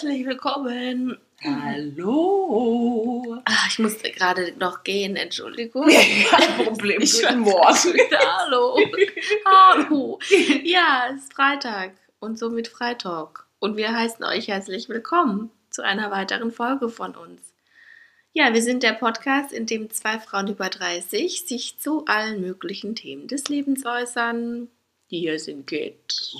Herzlich willkommen. Hallo. Ach, ich musste gerade noch gehen, Entschuldigung. Kein Problem. Ich Guten Morgen. Hallo. Hallo. Ja, es ist Freitag und somit Freitalk. Und wir heißen euch herzlich willkommen zu einer weiteren Folge von uns. Ja, wir sind der Podcast, in dem zwei Frauen über 30 sich zu allen möglichen Themen des Lebens äußern. Hier sind Kids.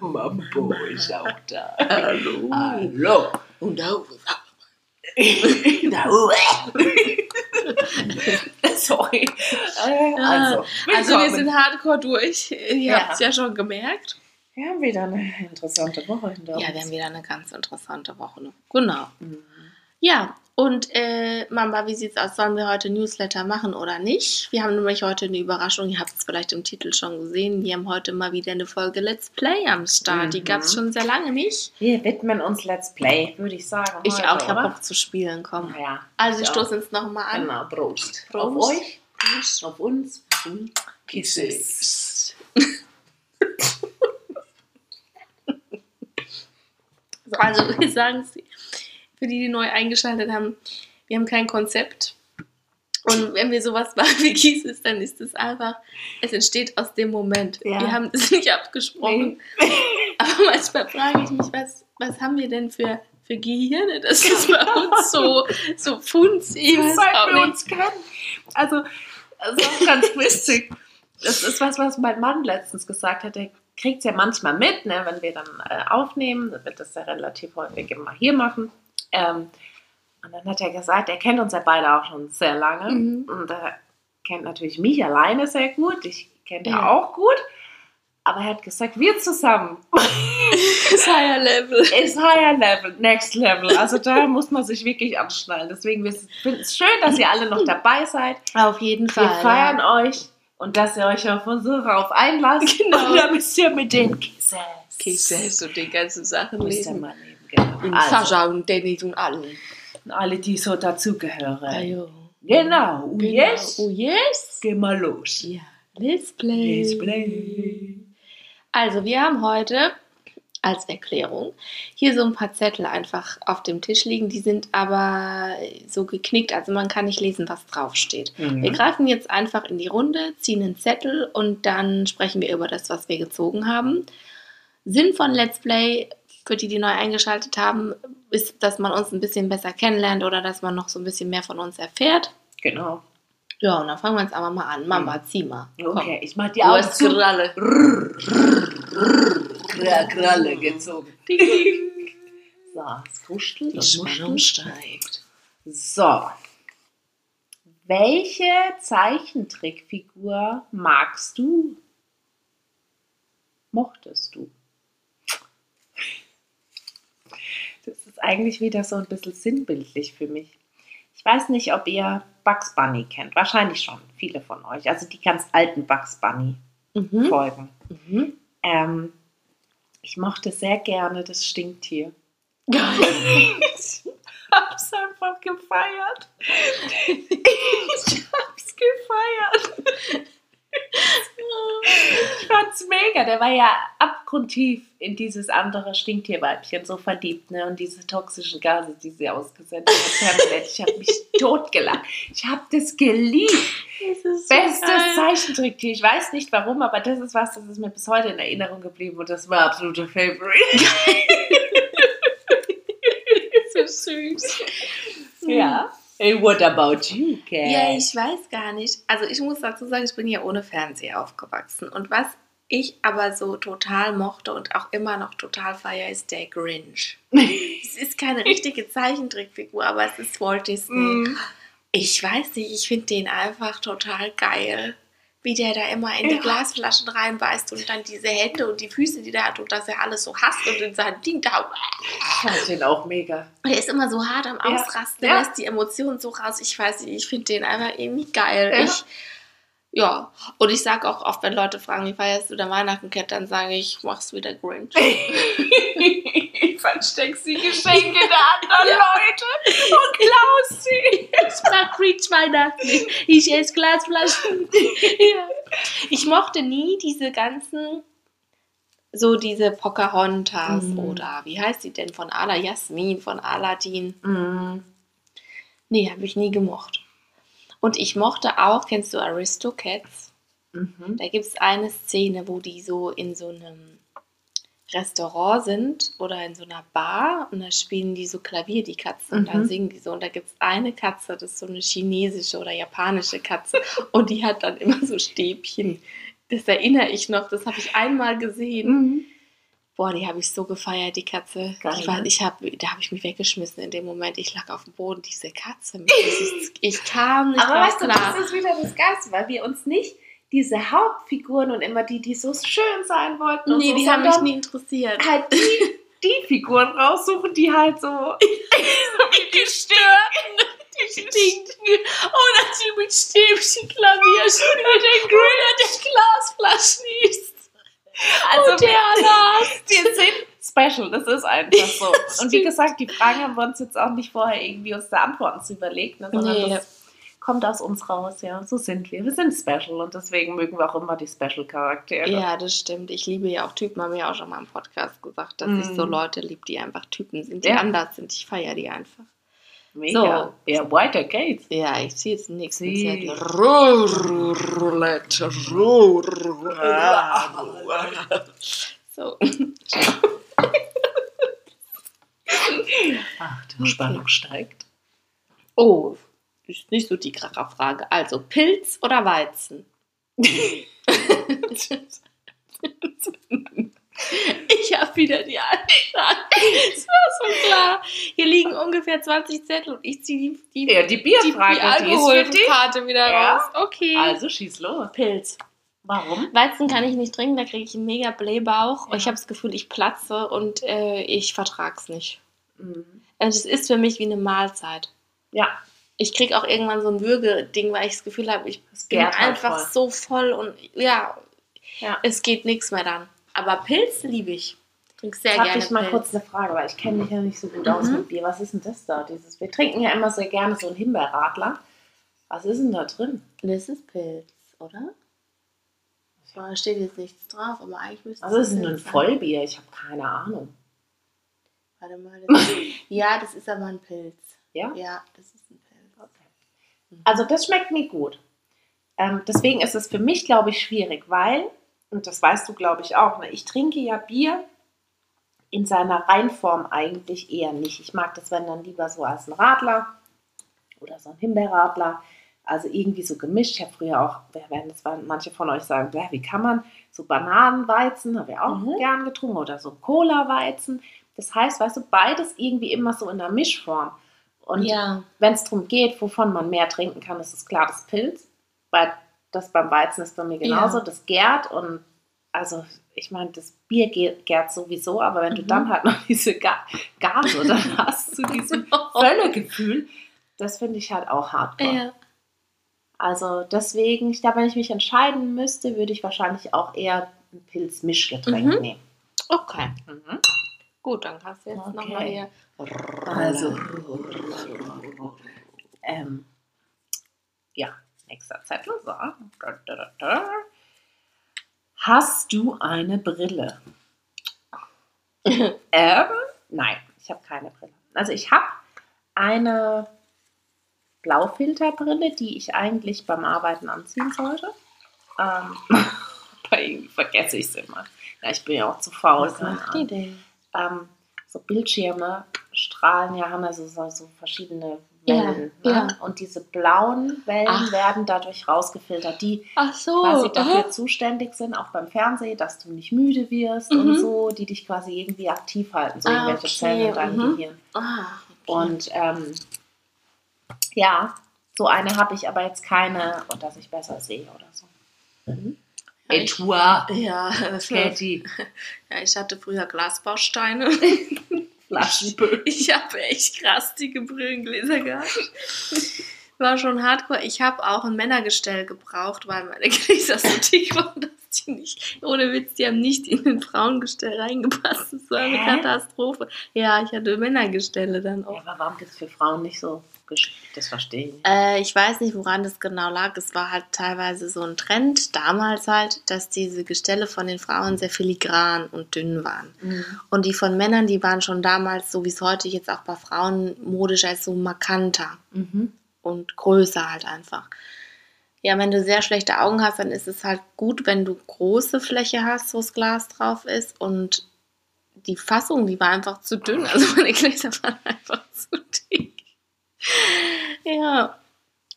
Mambo ist auch da. Hallo. Hallo. Und auch. Sorry. Äh, Also, Also wir sind hardcore durch. Ihr Ja. habt es ja schon gemerkt. Wir haben wieder eine interessante Woche hinter uns. Ja, wir haben wieder eine ganz interessante Woche. Genau. Mhm. Ja, und äh, Mama, wie sieht's aus? Sollen wir heute Newsletter machen oder nicht? Wir haben nämlich heute eine Überraschung. Ihr habt es vielleicht im Titel schon gesehen. Wir haben heute mal wieder eine Folge Let's Play am Start. Die Mhm. gab es schon sehr lange nicht. Wir widmen uns Let's Play, würde ich sagen. Ich heute, auch. Ich habe? Bock zu spielen. Komm. Ja. Also, wir stoßen uns nochmal an. Genau, Prost. Prost. Auf euch, auf uns. Kisses. Also, wir sagen es für die, die neu eingeschaltet haben, wir haben kein Konzept. Und wenn wir sowas machen wie Kisses, dann ist es einfach, es entsteht aus dem Moment. Ja. Wir haben es nicht abgesprochen. Aber manchmal frage ich mich, was, was haben wir denn für, für Gehirne, dass es bei uns so, so funzig ist. Seit wir uns kennen. Also, das ist auch ganz witzig. Das ist was, was mein Mann letztens gesagt hat. Der kriegt es ja manchmal mit, ne, wenn wir dann äh, aufnehmen. Dann wird das ja relativ häufig immer hier machen. Ähm, und dann hat er gesagt, er kennt uns ja beide auch schon sehr lange. Mhm. Und er kennt natürlich mich alleine sehr gut. Ich kenne er Ja. auch gut. Aber er hat gesagt, wir zusammen Das Higher Level. ist higher level, next level. Also da muss man sich wirklich anschnallen. Deswegen wir finden es schön, dass ihr alle noch dabei seid. Auf jeden Fall. Wir feiern euch und dass ihr euch auf unsere rauf einlasst. Genau. Und dann müsst ihr mit den Kisses. Kisses und die ganzen Sachen lesen. Genau. Und Also, Sascha und Dennis und allen. alle, die so dazugehören. Ajo. Genau. Oh, Genau. yes. Oh yes. Geh mal los. Ja. Let's play. Let's play. Also wir haben heute als Erklärung hier so ein paar Zettel einfach auf dem Tisch liegen. Die sind aber so geknickt, also man kann nicht lesen, was draufsteht. Wir Mhm. greifen jetzt einfach in die Runde, ziehen einen Zettel und dann sprechen wir über das, was wir gezogen haben. Sinn von Let's Play, für die, die neu eingeschaltet haben, ist, dass man uns ein bisschen besser kennenlernt oder dass man noch so ein bisschen mehr von uns erfährt. Genau. Ja, und dann fangen wir jetzt aber mal an. Mama, zieh mal. Komm. Okay, ich mach die Du Augen hast zu. Kralle. Kra- Kralle gezogen. So, es kuschelt Die und Spannung steigt. So. Welche Zeichentrickfigur magst du? Mochtest du? Das ist eigentlich wieder so ein bisschen sinnbildlich für mich. Ich weiß nicht, ob ihr Bugs Bunny kennt. Wahrscheinlich schon, viele von euch. Also die ganz alten Bugs Bunny-Folgen. Mhm. Mhm. Ähm, ich mochte sehr gerne das Stinktier. Ich hab's einfach gefeiert. Ich hab's gefeiert. Ich fand's mega. Der war ja abgrundtief in dieses andere Stinktierweibchen so verliebt, ne? Und diese toxischen Gase, die sie ausgesendet hat. Ich habe mich totgelacht. Ich habe das geliebt. Das so Bestes geil. Zeichentricktier. Ich weiß nicht warum, aber das ist was, das ist mir bis heute in Erinnerung geblieben und das war absoluter Favorite. so süß. Ja. Hey, what about you, Cat? Ja, ich weiß gar nicht. Also ich muss dazu sagen, ich bin ja ohne Fernseher aufgewachsen. Und was ich aber so total mochte und auch immer noch total feier, ist der Grinch. es ist keine richtige Zeichentrickfigur, aber es ist Walt Disney. Mm. Ich weiß nicht, ich finde den einfach total geil. Wie der da immer in die Ja. Glasflaschen reinbeißt und dann diese Hände und die Füße, die der hat und dass er alles so hasst und in seinem Ding da. Ich den auch mega. Der ist immer so hart am. Ausrasten, Ja. lässt die Emotionen so raus. Ich weiß nicht, ich finde den einfach irgendwie geil. Ja. Ich, ja, und ich sage auch oft, wenn Leute fragen, wie feierst du der Weihnachten, Cat, dann sage ich, mach's wieder Grinch. ich versteck die Geschenke der anderen Ja. Leute und klaus sie. Ich mag Grinch Weihnachten. Ich esse Glasflaschen. ja. Ich mochte nie diese ganzen so diese Pocahontas Mhm. oder wie heißt die denn von Ala Jasmin, von Aladdin. Mhm. Nee, habe ich nie gemocht. Und ich mochte auch, kennst du Aristocats? Mhm. Da gibt es eine Szene, wo die so in so einem Restaurant sind oder in so einer Bar und da spielen die so Klavier, die Katzen, und dann Mhm. singen die so. Und da gibt es eine Katze, das ist so eine chinesische oder japanische Katze und die hat dann immer so Stäbchen. Das erinnere ich noch, das habe ich einmal gesehen. Mhm. Boah, die habe ich so gefeiert, die Katze. Geil, die war, ne? ich hab, da habe ich mich weggeschmissen in dem Moment. Ich lag auf dem Boden, diese Katze. dieses- ich kam nicht Aber weißt du, klar. das ist wieder das Geilste, weil wir uns nicht diese Hauptfiguren und immer die, die so schön sein wollten und nee, so, die haben mich nie interessiert. halt die, die Figuren raussuchen, die halt so die störten, die stinken. Oder die mit Stäbchen Klavier spielt, den Grüner, der Glasflaschen liest. Also der las. wir sind special, das ist einfach so. Und wie gesagt, die Fragen haben wir uns jetzt auch nicht vorher irgendwie uns da Antworten zu überlegt, ne, sondern Nee. das kommt aus uns raus, ja. So sind wir. Wir sind special und deswegen mögen wir auch immer die Special-Charaktere. Ja, das stimmt. Ich liebe ja auch Typen, haben wir ja auch schon mal im Podcast gesagt, dass ich Mhm. so Leute liebe, die einfach Typen sind, die Ja. anders sind. Ich feiere die einfach. Mega. Ja, weiter geht's. Ja, ich ziehe jetzt den nächsten Sie. Zettel. Roulette. So. Ach, die Spannung steigt. Oh, ist nicht so die Kracherfrage. Also, Pilz oder Weizen? Ich habe wieder die Antwort. Das war so klar. Hier liegen ungefähr 20 Zettel und ich ziehe die, die, Ja, die die, Bierfrage, die, für dich. Alkoholkarte wieder Ja. raus. Okay. Also schieß los. Pilz. Warum? Weizen kann ich nicht trinken, da kriege ich einen mega Blähbauch. Ja. Ich habe das Gefühl, ich platze und äh, ich vertrag's nicht. Mhm. Also es ist für mich wie eine Mahlzeit. Ja, Ich kriege auch irgendwann so ein Würgeding, weil ich das Gefühl habe, ich es bin einfach voll. so voll und ja, Ja. es geht nichts mehr dann. Aber Pilz liebe ich. Ich trinke sehr Jetzt habe gerne ich mal Pilz. kurz eine Frage, weil ich kenne mich ja nicht so gut aus Mhm. mit Bier. Was ist denn das da? Dieses, wir trinken ja immer sehr gerne so einen Himbeerradler. Was ist denn da drin? Das ist Pilz, oder? Da steht jetzt nichts drauf, aber eigentlich müsste Was ist es denn ein. Vollbier? Ich habe keine Ahnung. Warte mal. Das ja, das ist aber ein Pilz. Ja? Ja, das ist ein Pilz. Also das schmeckt mir gut. Ähm, deswegen ist es für mich, glaube ich, schwierig, weil, und das weißt du, glaube ich, auch, ne, ich trinke ja Bier in seiner Reinform eigentlich eher nicht. Ich mag das, wenn dann lieber so als ein Radler oder so ein Himbeerradler. Also irgendwie so gemischt. Ich habe früher auch, wer werden das manche von euch sagen, "Bäh, wie kann man so Bananenweizen, habe ich auch Mhm. gern getrunken, oder so Cola-Weizen. Das heißt, weißt du, beides irgendwie immer so in der Mischform. Und ja. wenn es darum geht, wovon man mehr trinken kann, ist es klar das Pilz. Weil das beim Weizen ist bei mir genauso. Ja. Das gärt und also ich meine, das Bier gä- gärt sowieso, aber wenn du Mhm. dann halt noch diese Ga Gase dann hast zu diesem Völlegefühl, das finde ich halt auch hardcore. Ja. Also deswegen, ich glaube, wenn ich mich entscheiden müsste, würde ich wahrscheinlich auch eher ein Pilz-Mischgetränk Mhm. nehmen. Okay, Mhm. gut, dann kannst du jetzt Okay. nochmal hier. Also, ähm, nächster Zettel. So. Hast du eine Brille? ähm, nein, ich habe keine Brille. Also ich habe eine Blaufilterbrille, die ich eigentlich beim Arbeiten anziehen sollte. Ähm, aber irgendwie vergesse ich es immer. Ja, ich bin ja auch zu faul. Was macht die denn? ähm, so Bildschirme strahlen ja, haben also so, so verschiedene Ja, Wellen. ja. ne? Und diese blauen Wellen Ach. werden dadurch rausgefiltert, die so. quasi dafür aha. zuständig sind, auch beim Fernsehen, dass du nicht müde wirst Mhm. und so, die dich quasi irgendwie aktiv halten, so Ah, irgendwelche okay, Zellen in deinem mhm. Gehirn. Ah, okay. Und ähm, ja, so eine habe ich aber jetzt keine, und dass ich besser sehe oder so. Mhm. Et toi, Ja, Katie, ja, ich hatte früher Glasbausteine. Flaschenböll. Ich habe echt krass dicke Brillengläser gehabt. War schon hardcore. Ich habe auch ein Männergestell gebraucht, weil meine Gläser so dick waren, dass die nicht, ohne Witz, die haben nicht in ein Frauengestell reingepasst. Das war eine Hä? Katastrophe. Ja, ich hatte Männergestelle dann Ja, auch. aber warum gibt es für Frauen nicht so Das verstehe ich. Äh, ich weiß nicht, woran das genau lag. Es war halt teilweise so ein Trend damals halt, dass diese Gestelle von den Frauen sehr filigran und dünn waren. Mhm. Und die von Männern, die waren schon damals, so wie es heute jetzt auch bei Frauen modisch als so markanter Mhm. und größer halt einfach. Ja, wenn du sehr schlechte Augen hast, dann ist es halt gut, wenn du große Fläche hast, wo das Glas drauf ist. Und die Fassung, die war einfach zu dünn. Also meine Gläser waren einfach zu dick. Ja.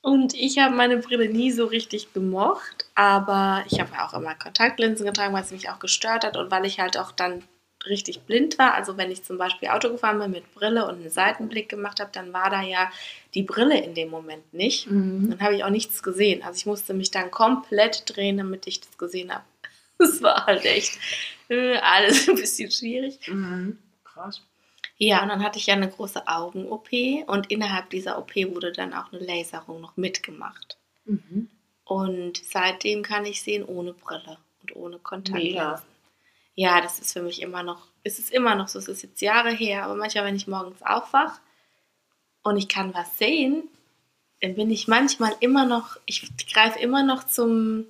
Und ich habe meine Brille nie so richtig gemocht, aber ich habe ja auch immer Kontaktlinsen getragen, weil es mich auch gestört hat und weil ich halt auch dann richtig blind war. Also wenn ich zum Beispiel Auto gefahren bin mit Brille und einen Seitenblick gemacht habe, dann war da ja die Brille in dem Moment nicht. Mhm. Dann habe ich auch nichts gesehen. Also ich musste mich dann komplett drehen, damit ich das gesehen habe. Das war halt echt äh, alles ein bisschen schwierig. Mhm. Krass. Ja, und dann hatte ich ja eine große Augen-OP und innerhalb dieser OP wurde dann auch eine Laserung noch mitgemacht. Mhm. Und seitdem kann ich sehen ohne Brille und ohne Kontaktlinsen. Mega. Ja, das ist für mich immer noch, es ist immer noch so, es ist jetzt Jahre her, aber manchmal, wenn ich morgens aufwache und ich kann was sehen, dann bin ich manchmal immer noch, ich greife immer noch zum,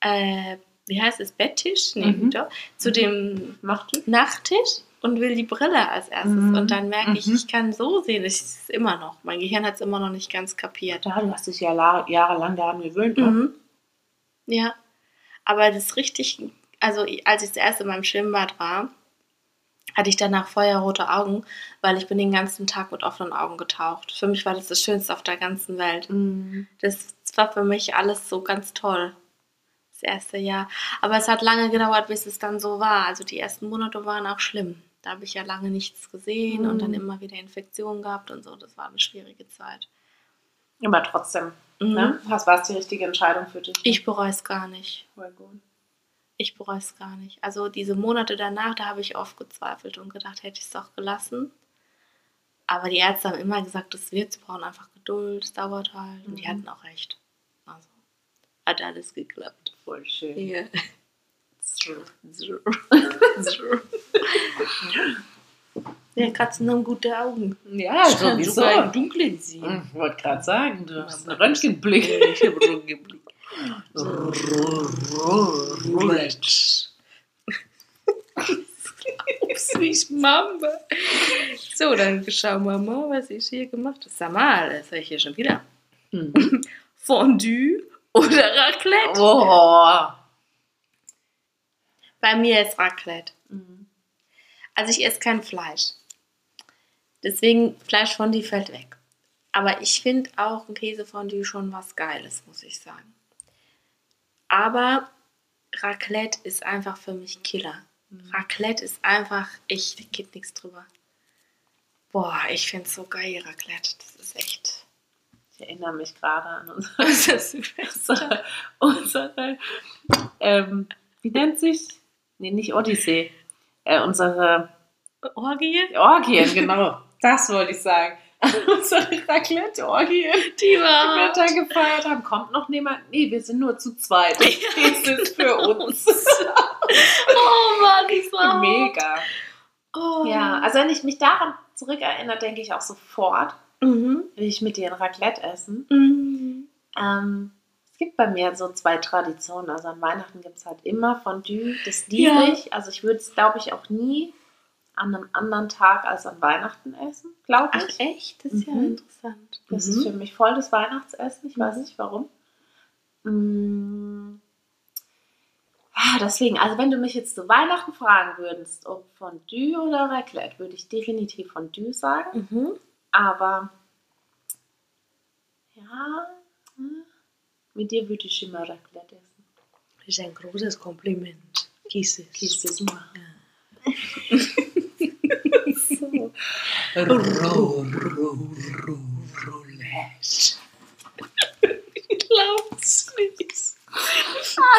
äh, wie heißt es, Betttisch? Nee, Mhm. doch, zu dem Macht du? Nachttisch und will die Brille als erstes. Mhm. Und dann merke ich, Mhm. ich kann so sehen. Es ist immer noch. Mein Gehirn hat es immer noch nicht ganz kapiert. Ja, du hast dich ja la- jahrelang daran gewöhnt. ne? Mhm. Ja. Aber das ist richtig, also als ich das erste Mal im Schwimmbad war, hatte ich danach feuerrote Augen, weil ich bin den ganzen Tag mit offenen Augen getaucht. Für mich war das das Schönste auf der ganzen Welt. Mhm. Das war für mich alles so ganz toll. Das erste Jahr. Aber es hat lange gedauert, bis es dann so war. Also die ersten Monate waren auch schlimm. Da habe ich ja lange nichts gesehen und dann Mhm. immer wieder Infektionen gehabt und so. Das war eine schwierige Zeit. Aber trotzdem, Mhm. ne? Das war es die richtige Entscheidung für dich. Ich bereue es gar nicht. Voll gut. Ich bereue es gar nicht. Also diese Monate danach, da habe ich oft gezweifelt und gedacht, hätte ich es doch gelassen. Aber die Ärzte haben immer gesagt, das wird, sie brauchen einfach Geduld, es dauert halt. Und die Mhm. hatten auch recht. Also hat alles geklappt. Voll schön. Ja. So. So. So. Ja, Katzen haben gute Augen. Ja, Ich kann sowieso. sogar im Dunkeln sehen. Hm, Ich wollte gerade sagen, du hast einen Röntgenblick. Ich habe Röntgenblick. Roulette. Ups, nicht Mama. So, dann schauen wir mal, was ich hier gemacht habe. Sag mal, das habe ich hier schon wieder. Hm. Fondue oder Raclette? Oh. Bei mir ist Raclette. Mhm. Also ich esse kein Fleisch. Deswegen Fleischfondue fällt weg. Aber ich finde auch ein Käsefondue schon was Geiles, muss ich sagen. Aber Raclette ist einfach für mich Killer. Raclette ist einfach, ich, geht nichts drüber. Boah, ich finde es so geil, Raclette. Das ist echt. Ich erinnere mich gerade an unsere, unsere, unsere ähm, wie nennt sich? Nee, nicht Odyssee. Äh, unsere Orgie? Orgien, genau. Das wollte ich sagen. unsere Raclette-Orgien, Die die wir da gefeiert haben. Kommt noch niemand? Nee, wir sind nur zu zweit. Das ist für uns. Oh Mann, das war. Mega. Oh. Ja, also wenn ich mich daran zurückerinnere, denke ich auch sofort, Mhm. will ich mit dir ein Raclette essen. Mhm. Ähm, es gibt bei mir so zwei Traditionen. Also an Weihnachten gibt es halt immer Fondue. Das liebe Ja. ich. Also ich würde es, glaube ich, auch nie an einem anderen Tag als an Weihnachten essen, glaube Ach ich. echt? Das ist ja Mhm. interessant. Das Mhm. ist für mich voll das Weihnachtsessen. Ich weiß Mhm. nicht warum. Mm. Ah, Deswegen, also wenn du mich jetzt zu Weihnachten fragen würdest, ob Fondue oder Raclette, würde ich definitiv Fondue sagen. Mhm. Aber ja, hm, mit dir würde ich immer Raclette essen. Das ist ein großes Kompliment. Kisses. Kisses. So. Roulette. Ich glaub's nicht.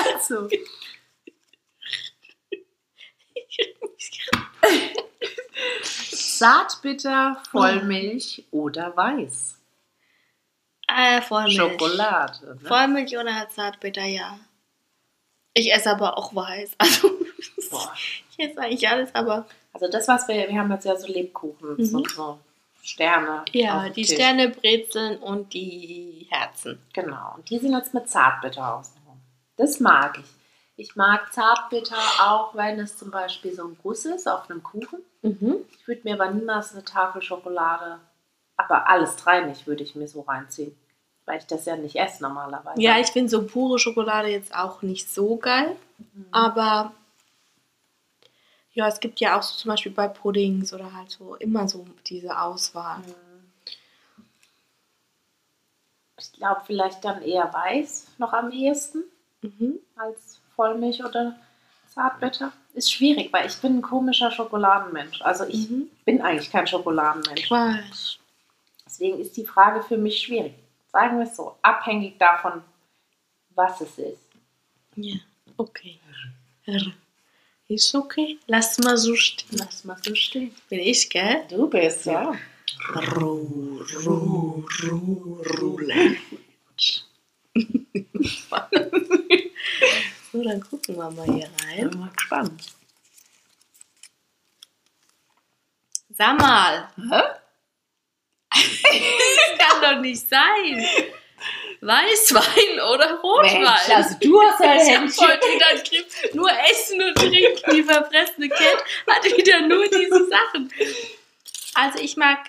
Also, Zartbitter, Vollmilch oder Weiß? Äh, Vollmilch. Schokolade. Ne? Vollmilch oder Zartbitter, ja. Ich esse aber auch weiß. Also, Boah. ich esse eigentlich alles, aber. Also das, was wir, wir haben jetzt ja so Lebkuchen Mhm. so, so Sterne. Ja, die Tisch. Sterne, Brezeln und die Herzen. Genau. Und die sind jetzt mit Zartbitter außenrum. Das mag ich. Ich mag Zartbitter auch, wenn es zum Beispiel so ein Guss ist auf einem Kuchen. Mhm. Ich würde mir aber niemals eine Tafel Schokolade, aber alles drei nicht, würde ich mir so reinziehen. Weil ich das ja nicht esse normalerweise. Ja, ich finde so pure Schokolade jetzt auch nicht so geil. Mhm. Aber ja, es gibt ja auch so zum Beispiel bei Puddings oder halt so immer so diese Auswahl. Mhm. Ich glaube vielleicht dann eher weiß noch am ehesten Mhm. als Vollmilch oder Zartbitter. Ist schwierig, weil ich bin ein komischer Schokoladenmensch. Also ich Mhm. bin eigentlich kein Schokoladenmensch. Ich weiß. Deswegen ist die Frage für mich schwierig. Sagen wir es so, abhängig davon, was es ist. Ja, okay. Ist okay. Lass mal so stehen. Lass mal so stehen. Bin ich, gell? Du bist, ja. Ru, ru, ru, Roulette. so, dann gucken wir mal hier rein. Bin mal gespannt. Sag mal, Hä? Das kann doch nicht sein. Weißwein oder Rotwein? Mensch, also du hast ein ich hab Händchen. heute wieder Griff. Nur Essen und Trinken. Die verfressene Cat hat wieder nur diese Sachen. Also ich mag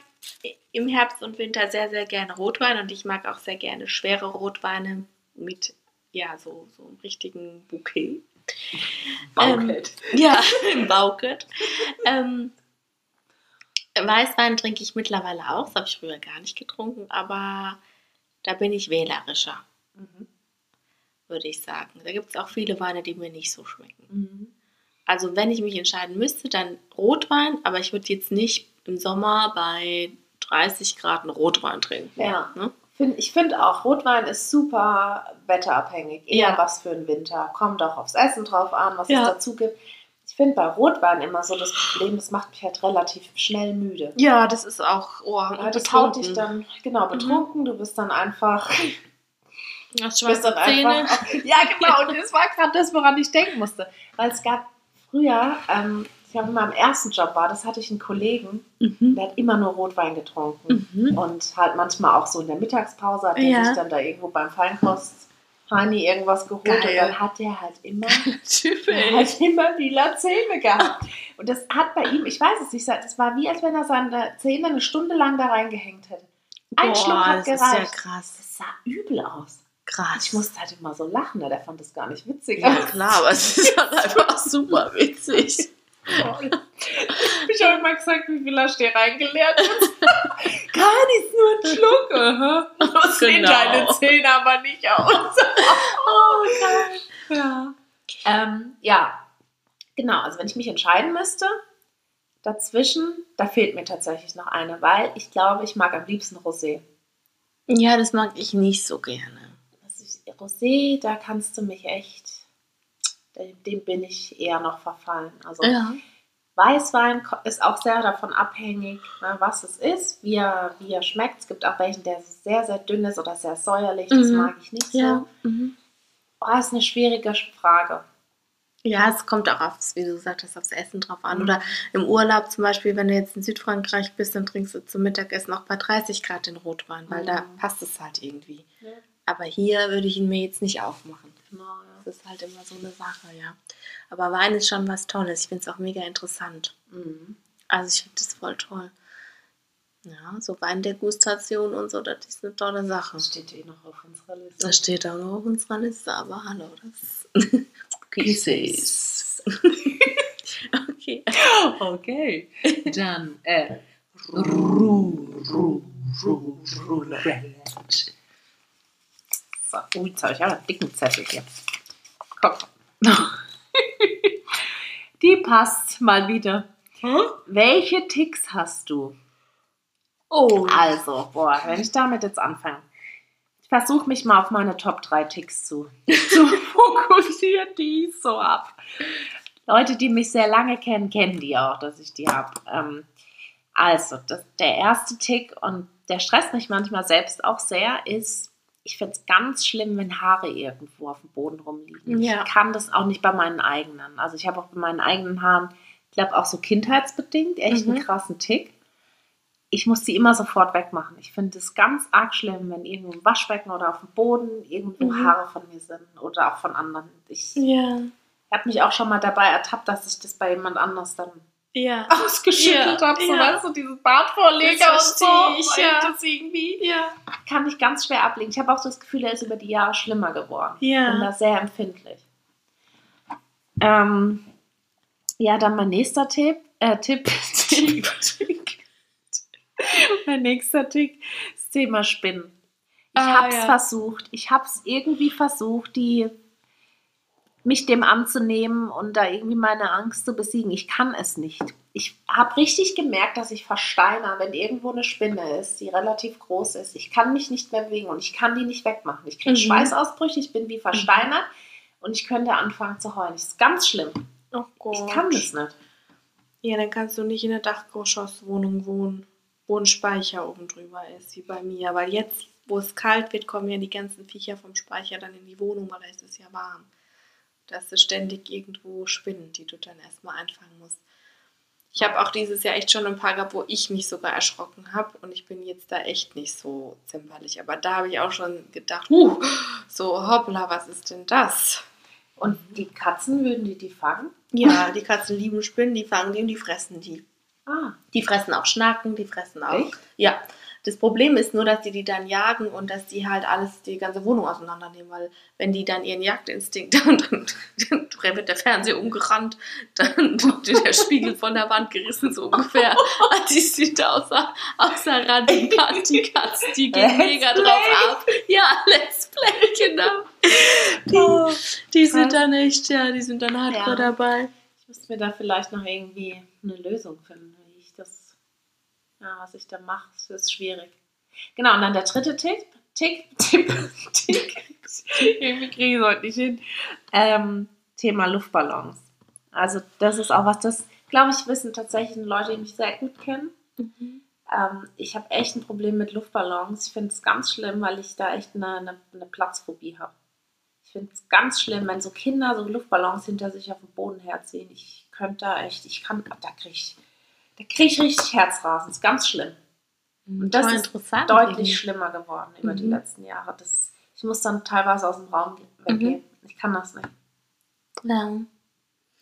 im Herbst und Winter sehr, sehr gerne Rotwein und ich mag auch sehr gerne schwere Rotweine mit, ja, so, so einem richtigen Bouquet. Baukett. Ja, im Bauket. ähm, Weißwein trinke ich mittlerweile auch, das habe ich früher gar nicht getrunken, aber da bin ich wählerischer, Mhm. würde ich sagen. Da gibt es auch viele Weine, die mir nicht so schmecken. Mhm. Also wenn ich mich entscheiden müsste, dann Rotwein, aber ich würde jetzt nicht im Sommer bei 30 Grad einen Rotwein trinken. Ja. Ne? Ich finde auch, Rotwein ist super wetterabhängig. Eher Ja. was für den Winter. Kommt auch aufs Essen drauf an, was Ja. es dazu gibt. Ich finde bei Rotwein immer so das Problem, es macht mich halt relativ schnell müde. Ja, das ist auch oh, Ja, und das haut dich dann, genau, betrunken, du bist dann einfach, du bist dann Zähne. einfach, ja genau, und das war gerade das, woran ich denken musste. Weil es gab früher, ähm, ich habe in meinem ersten Job war, das hatte ich einen Kollegen, Mhm. der hat immer nur Rotwein getrunken. Mhm. Und halt manchmal auch so in der Mittagspause hat er Ja. sich dann da irgendwo beim Feinkost Hani irgendwas geholt Geil. und dann hat der halt immer, Typisch. hat immer lila Zähne gehabt. Und das hat bei ihm, ich weiß es nicht, das war wie als wenn er seine Zähne eine Stunde lang da reingehängt hätte. Ein Schluck hat das ist ja gereicht. krass. Das sah übel aus. Krass. Ich musste halt immer so lachen, ne? der fand das gar nicht witzig. Ja, klar, aber es ist halt einfach super witzig. Ich habe immer gesagt, wie viel hast du dir reingeleert? Gar nichts, nur ein Schluck. Aha. Sehen Genau. deine Zähne aber nicht aus. Oh, geil. Ja. Ähm, ja, genau. Also wenn ich mich entscheiden müsste, dazwischen, da fehlt mir tatsächlich noch eine, weil ich glaube, ich mag am liebsten Rosé. Ja, das mag ich nicht so gerne. Das Rosé, da kannst du mich echt, dem, dem bin ich eher noch verfallen. Also Ja. Weißwein ist auch sehr davon abhängig, ne, was es ist, wie er, wie er schmeckt. Es gibt auch welchen, der sehr, sehr dünn ist oder sehr säuerlich. Das Mhm. mag ich nicht so. Ja. Mhm. Oh, ist eine schwierige Frage. Ja, es kommt auch aufs, wie du gesagt hast, aufs Essen drauf an. Mhm. Oder im Urlaub zum Beispiel, wenn du jetzt in Südfrankreich bist, dann trinkst du zum Mittagessen auch bei 30 Grad den Rotwein, weil da Mhm. passt es halt irgendwie. Ja. Aber hier würde ich ihn mir jetzt nicht aufmachen. Genau, ja. Das ist halt immer so eine Sache, ja. Aber Wein ist schon was Tolles. Ich finde es auch mega interessant. Mhm. Also ich finde das voll toll. Ja, so Weindegustation und so, das ist eine tolle Sache. Das steht eh noch auf unserer Liste. Das steht auch noch auf unserer Liste, aber hallo, das Kisses. Okay. Okay, dann äh, Ru, Ru, Ru, Roulette. So, oh, jetzt habe ich aber einen dicken Zettel hier. Komm. Die passt mal wieder. Welche Ticks hast du? Oh, Also, boah, wenn ich damit jetzt anfange. Ich versuche mich mal auf meine Top 3 Ticks zu, zu fokussieren, die ich so ab. Leute, die mich sehr lange kennen, kennen die auch, dass ich die habe. Ähm, also, das, der erste Tick, und der stresst mich manchmal selbst auch sehr, ist, ich finde es ganz schlimm, wenn Haare irgendwo auf dem Boden rumliegen. Ja. Ich kann das auch nicht bei meinen eigenen. Also, ich habe auch bei meinen eigenen Haaren, ich glaube auch so kindheitsbedingt, echt Mhm. einen krassen Tick. ich muss die immer sofort wegmachen. Ich finde es ganz arg schlimm, wenn irgendwo im Waschbecken oder auf dem Boden irgendwo Mhm. Haare von mir sind oder auch von anderen. Ich Ja. habe mich auch schon mal dabei ertappt, dass ich das bei jemand anders dann Ja. ausgeschüttelt Ja, habe. So, ja. weißt du, dieses Badvorleger und so. ich, ja. Das irgendwie Ja. kann ich ganz schwer ablegen. Ich habe auch so das Gefühl, er ist über die Jahre schlimmer geworden. Ich bin Ja. da sehr empfindlich. Ähm, ja, dann mein nächster Tipp. Äh, Tipp. Tipp. Mein nächster Tick. Das Thema Spinnen. Ich Ah, habe es ja. versucht. Ich habe es irgendwie versucht, die mich dem anzunehmen und da irgendwie meine Angst zu besiegen. Ich kann es nicht. Ich habe richtig gemerkt, dass ich versteiner, wenn irgendwo eine Spinne ist, die relativ groß ist. Ich kann mich nicht mehr bewegen und ich kann die nicht wegmachen. Ich kriege Mhm. Schweißausbrüche, ich bin wie versteinert und ich könnte anfangen zu heulen. Das ist ganz schlimm. Oh Gott. Ich kann das nicht. Ja, dann kannst du nicht in der Dachgeschosswohnung wohnen, wo ein Speicher oben drüber ist, wie bei mir. Weil jetzt, wo es kalt wird, kommen ja die ganzen Viecher vom Speicher dann in die Wohnung, weil da ist es ja warm. Da hast du ständig irgendwo Spinnen, die du dann erstmal einfangen musst. Ich habe auch dieses Jahr echt schon ein paar gehabt, wo ich mich sogar erschrocken habe und ich bin jetzt da echt nicht so zimperlich. Aber da habe ich auch schon gedacht, huh, so hoppla, was ist denn das? Und die Katzen, würden die die fangen? Ja, die Katzen lieben Spinnen, die fangen die und die fressen die. Ah, Die fressen auch Schnaken, die fressen auch. Echt? Ja. Das Problem ist nur, dass die die dann jagen und dass die halt alles, die ganze Wohnung auseinandernehmen, weil wenn die dann ihren Jagdinstinkt haben, dann, dann wird der Fernseher umgerannt, dann wird der Spiegel von der Wand gerissen, so ungefähr. Die sieht außer, außer Rand die Katzen, die Let's mega Play. drauf ab. Ja, Let's Play, genau. Die, Oh, die sind dann echt, ja, die sind dann hardcore Ja. dabei. Ich müsste mir da vielleicht noch irgendwie eine Lösung finden, wie ich das, ja, was ich da mache. Ist schwierig. Genau, und dann der dritte Tipp. Tick, Tipp, Tick. irgendwie kriege ich es heute nicht hin. Ähm, Thema Luftballons. Also, das ist auch was, das, glaube ich, wissen tatsächlich Leute, die mich sehr gut kennen. Ähm, ich habe echt ein Problem mit Luftballons. Ich finde es ganz schlimm, weil ich da echt eine, eine, eine Platzphobie habe. Ich finde es ganz schlimm, wenn so Kinder so Luftballons hinter sich auf dem Boden herziehen. Ich könnte da echt, ich kann, da kriege ich, da krieg ich richtig Herzrasen. Das ist ganz schlimm. Und das ist. Deutlich irgendwie. schlimmer geworden über die Mhm. letzten Jahre. Das, ich muss dann teilweise aus dem Raum ge- weggehen. Ich kann das nicht. Ja.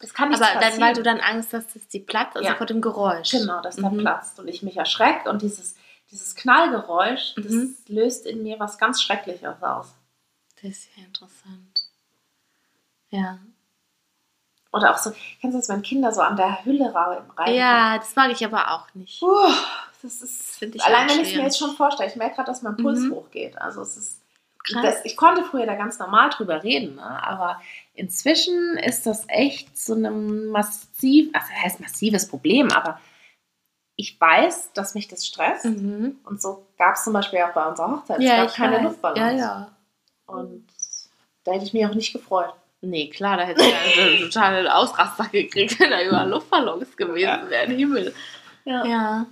Das kann nicht Aber dann, weil du dann Angst hast, dass die platzt, also Ja. vor dem Geräusch. Genau, dass der Mhm. platzt und ich mich erschrecke und dieses, dieses Knallgeräusch, das Mhm. löst in mir was ganz Schreckliches aus. Das ist ja interessant. Ja. Oder auch so, kennst du das, wenn Kinder so an der Hülle rein? Ja, das mag ich aber auch nicht. Puh, das ist, Find ich allein wenn ich es mir jetzt schon vorstelle, ich merke gerade, dass mein Puls Mhm. hochgeht. Also es ist, das, ich konnte früher da ganz normal drüber reden, ne? aber inzwischen ist das echt so ein massiv, also heißt massives Problem, aber ich weiß, dass mich das stresst. Mhm. Und so gab es zum Beispiel auch bei unserer Hochzeit. es Ja, gab ich keine weiß. Luftballons. Ja, ja. Und da hätte ich mich auch nicht gefreut. Nee, klar, da hätte ich ja einen totalen Ausraster gekriegt, wenn da überall Luftballons gewesen wären. Himmel. Ja. Ja.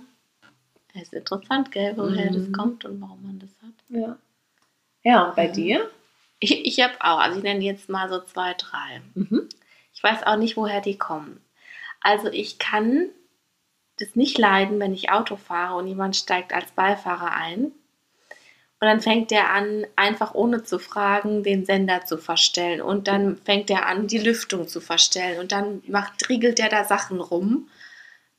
Es ist interessant, gell, woher Mhm. das kommt und warum man das hat. Ja, ja und bei Mhm. dir? Ich, ich habe auch, also ich nenne jetzt mal so zwei, drei. Mhm. Ich weiß auch nicht, woher die kommen. Also ich kann das nicht leiden, wenn ich Auto fahre und jemand steigt als Beifahrer ein. Und dann fängt der an, einfach ohne zu fragen, den Sender zu verstellen. Und dann fängt er an, die Lüftung zu verstellen. Und dann macht, riegelt der da Sachen rum.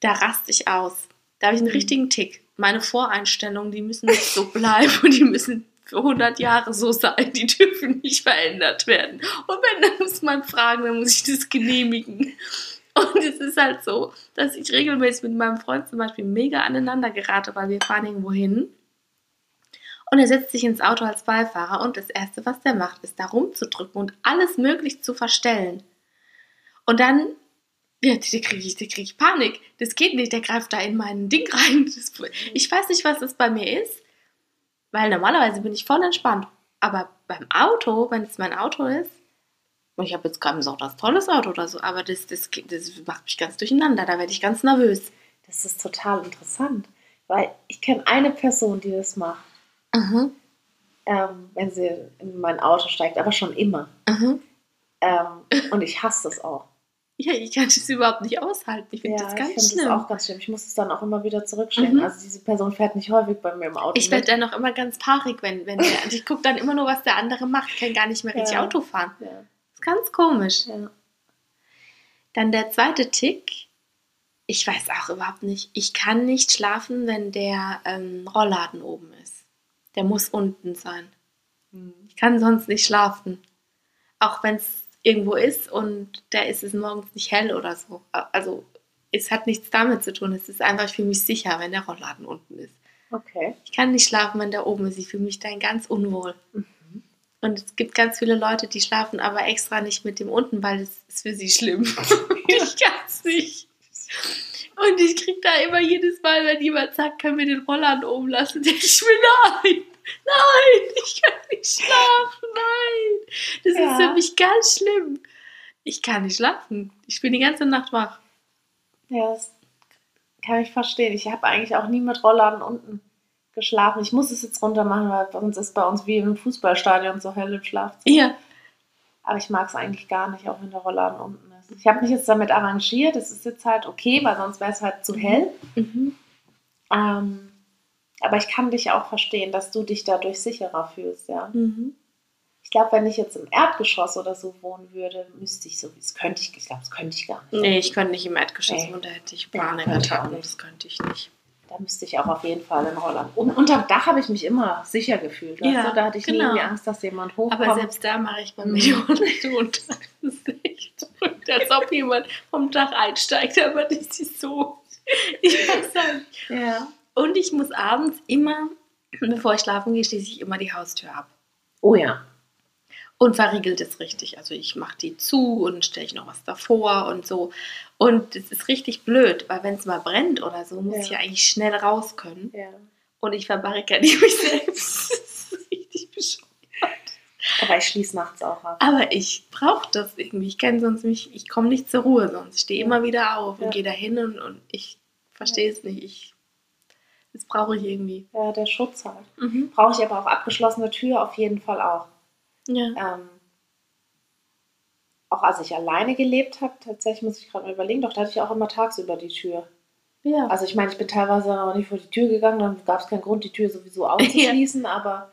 Da raste ich aus. Da habe ich einen richtigen Tick. Meine Voreinstellungen, die müssen nicht so bleiben und die müssen für 100 Jahre so sein. Die dürfen nicht verändert werden. Und wenn, dann muss man fragen, dann muss ich das genehmigen. Und es ist halt so, dass ich regelmäßig mit meinem Freund zum Beispiel mega aneinander gerate, weil wir fahren irgendwo hin. Und er setzt sich ins Auto als Beifahrer und das Erste, was der macht, ist da rumzudrücken und alles möglich zu verstellen. Und dann, ja, da kriege ich, krieg ich Panik. Das geht nicht, der greift da in mein Ding rein. Das, ich weiß nicht, was das bei mir ist, weil normalerweise bin ich voll entspannt. Aber beim Auto, wenn es mein Auto ist, und ich habe jetzt gerade gesagt, das tolles Auto oder so, aber das, das, das macht mich ganz durcheinander, da werde ich ganz nervös. Das ist total interessant, weil ich kenne eine Person, die das macht, Mhm. ähm, wenn sie in mein Auto steigt, aber schon immer. Ähm, und ich hasse das auch. Ja, ich kann das überhaupt nicht aushalten. Ich finde ja, das ganz ich finde schlimm. das auch ganz schlimm. Ich muss es dann auch immer wieder zurückstellen. Mhm. Also diese Person fährt nicht häufig bei mir im Auto. ich werde dann auch immer ganz paarig, wenn, wenn der, und ich gucke dann immer nur, was der andere macht. Ich kann gar nicht mehr richtig Ja. Auto fahren. Ja, Das ist ganz komisch. ja. Dann der zweite Tick. Ich weiß auch überhaupt nicht. Ich kann nicht schlafen, wenn der ähm, Rollladen oben ist. Der muss unten sein. Hm. Ich kann sonst nicht schlafen. Auch wenn es irgendwo ist und da ist es morgens nicht hell oder so. Also es hat nichts damit zu tun. Es ist einfach, ich fühle mich sicher, wenn der Rollladen unten ist. Okay. Ich kann nicht schlafen, wenn der oben ist. Ich fühle mich dann ganz unwohl. Mhm. Und es gibt ganz viele Leute, die schlafen aber extra nicht mit dem unten, weil es ist für sie schlimm. ich kann es nicht. Und ich krieg da immer jedes Mal, wenn jemand sagt, können wir den Rollladen oben lassen, denke ich mir, nein, nein, ich kann nicht schlafen, nein. Das Ja. ist für mich ganz schlimm. Ich kann nicht schlafen. Ich bin die ganze Nacht wach. Ja, das kann ich verstehen. Ich habe eigentlich auch nie mit Rollladen unten geschlafen. Ich muss es jetzt runter machen, weil sonst ist bei uns wie im Fußballstadion so hell im Schlafzimmer. Ja. Aber ich mag es eigentlich gar nicht, auch wenn der Rollladen unten. Ich habe mich jetzt damit arrangiert. Es ist jetzt halt okay, weil sonst wäre es halt zu hell. Mhm. Ähm, aber ich kann dich auch verstehen, dass du dich dadurch sicherer fühlst, ja. Mhm. Ich glaube, wenn ich jetzt im Erdgeschoss oder so wohnen würde, müsste ich so, das könnte ich, ich glaube, das könnte ich gar nicht. Nee, ich könnte nicht im Erdgeschoss wohnen, da hätte ich Ja, Panik könnte ich auch Attacken. nicht. Das könnte ich nicht. Da müsste ich auch auf jeden Fall in Holland. Und unterm Dach habe ich mich immer sicher gefühlt. Ja, du? Da hatte ich nie genau. irgendwie Angst, dass jemand hochkommt. Aber selbst da mache ich bei. Millionen runter. Das ist echt verrückt, als ob jemand vom Dach einsteigt, aber das ist so. Ich weiß nicht. ja. Und ich muss abends immer, bevor ich schlafen gehe, schließe ich immer die Haustür ab. Oh ja. Und verriegelt es richtig. Also ich mache die zu und stelle ich noch was davor und so. Und es ist richtig blöd, weil wenn es mal brennt oder so, muss Ja. ich ja eigentlich schnell raus können. ja. Und ich verbarrikadiere mich selbst. Das ist richtig bescheuert. Aber ich schließe nachts auch ab. Aber ich brauche das irgendwie. Ich kenne sonst mich, ich komme nicht zur Ruhe sonst. Ich stehe Ja. immer wieder auf und gehe da hin und, und ich verstehe es nicht. Ich, das brauche ich irgendwie. Ja, der Schutz halt. Mhm. Brauche ich aber auch abgeschlossene Tür auf jeden Fall auch. Ja. Ähm, auch als ich alleine gelebt habe, tatsächlich muss ich gerade mal überlegen, doch da hatte ich auch immer tagsüber die Tür. ja. Also ich meine, ich bin teilweise auch nicht vor die Tür gegangen, dann gab es keinen Grund, die Tür sowieso auszuschließen, aber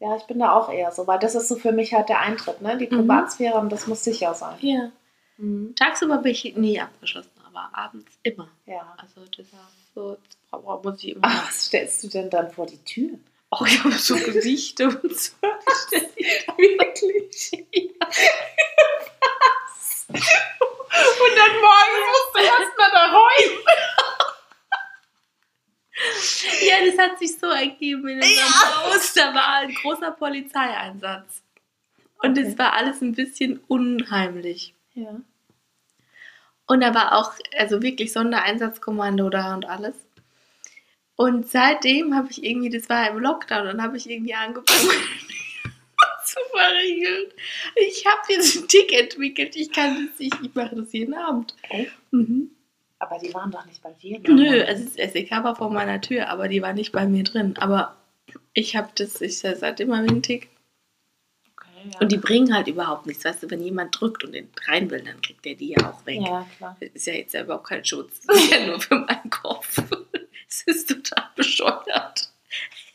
ja, ich bin da auch eher so, weil das ist so für mich halt der Eintritt, ne? Die Mhm. Privatsphäre und das muss sicher sein. ja. Mhm. Tagsüber bin ich nie abgeschlossen, aber abends immer. Ja. Also das ist so, das muss ich immer. Ach, was stellst du denn dann vor die Tür? Oh, ich habe so Gesichter und so. Wirklich? Ja. Und dann morgens musst du erstmal da räumen. ja, das hat sich so ergeben in unserem Haus. Da war ein großer Polizeieinsatz. Und es Okay. war alles ein bisschen unheimlich. Ja. Und da war auch, also wirklich Sondereinsatzkommando da und alles. Und seitdem habe ich irgendwie, das war im Lockdown, dann habe ich irgendwie angefangen zu verriegeln. Ich habe jetzt einen Tick entwickelt. Ich kann das nicht, ich mache das jeden Abend. Echt? Mhm. Aber die waren doch nicht bei dir. ne? Nö, also das SEK war vor meiner Tür, aber die war nicht bei mir drin. Aber ich habe das, ich seitdem immer wie ein Tick. Okay, ja. Und die bringen halt überhaupt nichts. Weißt du, wenn jemand drückt und den rein will, dann kriegt der die ja auch weg. ja, klar. Das ist ja jetzt ja überhaupt kein Schutz. Das ist ja nur für meinen Kopf. Es ist total bescheuert.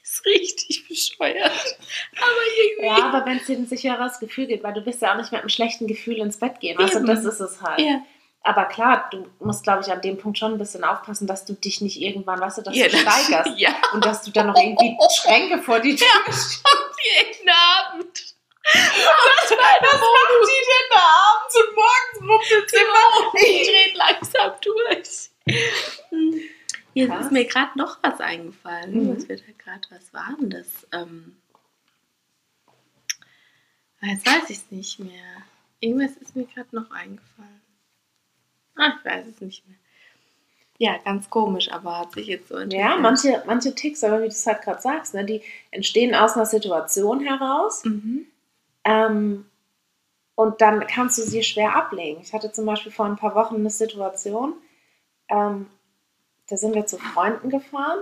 Es ist richtig bescheuert. Aber irgendwie. Ja, aber wenn es dir ein sicheres Gefühl gibt, weil du bist ja auch nicht mit einem schlechten Gefühl ins Bett gehen. Also Eben. das ist es halt. Ja, Aber klar, du musst, glaube ich, an dem Punkt schon ein bisschen aufpassen, dass du dich nicht irgendwann, weißt du, dass ja, du steigerst. Ja, Und dass du dann noch irgendwie Schränke vor die Tür jeden Abend. Was macht die denn da abends und morgens rumpelt Genau. Ich drehe langsam durch. Jetzt ist mir gerade noch was eingefallen. Mhm. Was wird da gerade? Was war denn das? Ähm, jetzt weiß ich es nicht mehr. Irgendwas ist mir gerade noch eingefallen. Ah, ich weiß es nicht mehr. Ja, ganz komisch, aber hat sich jetzt so entwickelt. Ja, manche, manche Ticks, aber wie du es halt gerade sagst, ne, die entstehen aus einer Situation heraus Mhm. ähm, und dann kannst du sie schwer ablegen. Ich hatte zum Beispiel vor ein paar Wochen eine Situation, ähm, da sind wir zu Freunden gefahren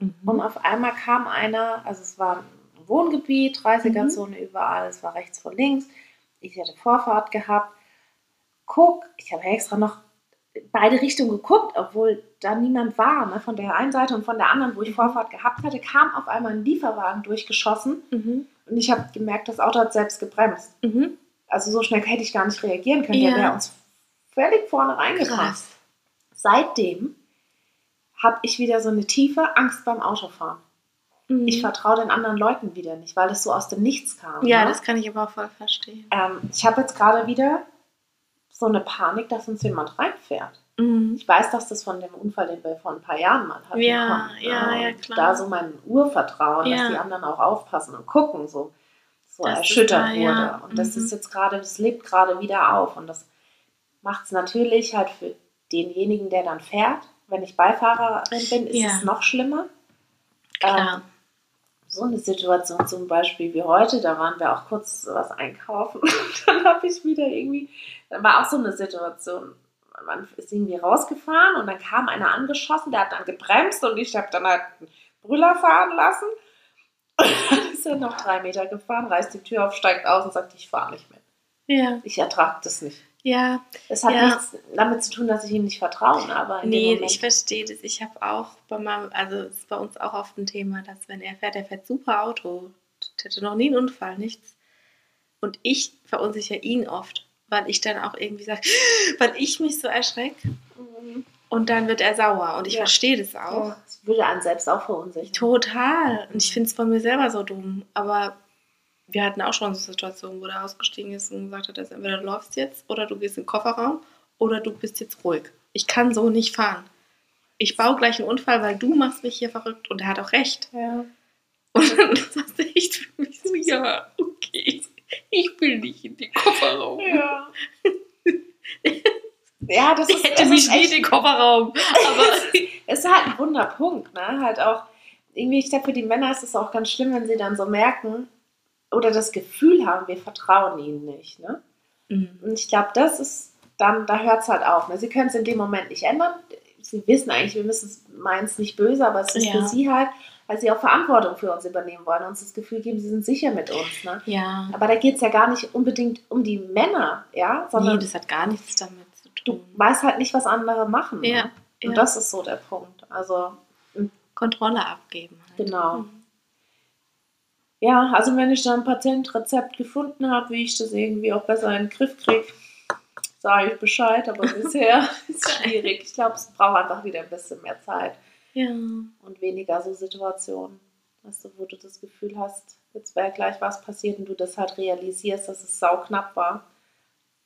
Mhm. und auf einmal kam einer, also es war ein Wohngebiet, 30er-Zone überall, es war rechts vor links, ich hatte Vorfahrt gehabt, guck, ich habe extra noch beide Richtungen geguckt, obwohl da niemand war. Ne? Von der einen Seite und von der anderen, wo ich Vorfahrt gehabt hatte, kam auf einmal ein Lieferwagen durchgeschossen. Mhm. Und ich habe gemerkt, das Auto hat selbst gebremst. Mhm. Also so schnell hätte ich gar nicht reagieren können. Ja. Der wäre uns völlig vorne reingefahren. Krass. Seitdem habe ich wieder so eine tiefe Angst beim Autofahren. Mhm. Ich vertraue den anderen Leuten wieder nicht, weil das so aus dem Nichts kam. Ja, ne? das kann ich aber auch voll verstehen. ähm, ich habe jetzt gerade wieder so eine Panik, dass uns jemand reinfährt. Mhm. Ich weiß, dass das von dem Unfall, den wir vor ein paar Jahren mal hatten, Ja, kommt. ja, ne? ja, Und klar. Da so mein Urvertrauen, Ja. dass die anderen auch aufpassen und gucken, so, so Das erschüttert da, wurde. ja. Und das Mhm. ist jetzt gerade, das lebt gerade wieder auf. Und das macht es natürlich halt für denjenigen, der dann fährt. Wenn ich Beifahrerin bin, ist Ja. es noch schlimmer. Klar. Ähm, so eine Situation zum Beispiel wie heute, da waren wir auch kurz was einkaufen. dann habe ich wieder irgendwie, dann war auch so eine Situation, man ist irgendwie rausgefahren und dann kam einer angeschossen, der hat dann gebremst und ich habe dann halt einen Brüller fahren lassen. Und dann ist er noch drei Meter gefahren, reißt die Tür auf, steigt aus und sagt, ich fahre nicht mehr. ja, Ich ertrage das nicht. Ja. Es hat Ja. nichts damit zu tun, dass ich ihm nicht vertraue, aber Nee, ich verstehe das. Ich habe auch bei meinem, also es ist bei uns auch oft ein Thema, dass wenn er fährt, er fährt super Auto, der hatte noch nie einen Unfall, nichts. Und ich verunsichere ihn oft, weil ich dann auch irgendwie sage, weil ich mich so erschrecke und dann wird er sauer und ich Ja. verstehe das auch. ja, das würde einen selbst auch verunsichern. Total. Und ich finde es von mir selber so dumm. Aber wir hatten auch schon so Situationen, wo der ausgestiegen ist und gesagt hat, dass entweder du läufst jetzt oder du gehst in den Kofferraum oder du bist jetzt ruhig. Ich kann so nicht fahren. Ich baue gleich einen Unfall, weil du machst mich hier verrückt. Und er hat auch recht. Ja. Und dann sagst du echt für mich so, ja, okay, ich will nicht in den Kofferraum. Ja. ja, das Ich ist, hätte mich ist nie in den Kofferraum. Aber es ist halt ein Wunderpunkt, ne? Halt auch, irgendwie, ich glaube, für die Männer ist es auch ganz schlimm, wenn sie dann so merken oder das Gefühl haben, wir vertrauen ihnen nicht, ne? Mhm. Und ich glaube, das ist dann, da hört es halt auf. Ne? Sie können es in dem Moment nicht ändern. Sie wissen eigentlich, wir müssen es, meinen es nicht böse, aber es ist Ja. für sie halt, weil sie auch Verantwortung für uns übernehmen wollen, uns das Gefühl geben, sie sind sicher mit uns. Ne? ja. Aber da geht es ja gar nicht unbedingt um die Männer, ja, sondern Nee, das hat gar nichts damit zu du tun. weißt halt nicht, was andere machen. Ja, Ne? ja. Und das ist so der Punkt. Also, Kontrolle abgeben. Halt. genau. Mhm. Ja, also wenn ich dann ein Patentrezept gefunden habe, wie ich das irgendwie auch besser in den Griff kriege, sage ich Bescheid, aber bisher ist es schwierig. Ich glaube, es braucht einfach wieder ein bisschen mehr Zeit Ja. und weniger so Situationen, weißt du, wo du das Gefühl hast, jetzt wäre gleich was passiert und du das halt realisierst, dass es sauknapp war,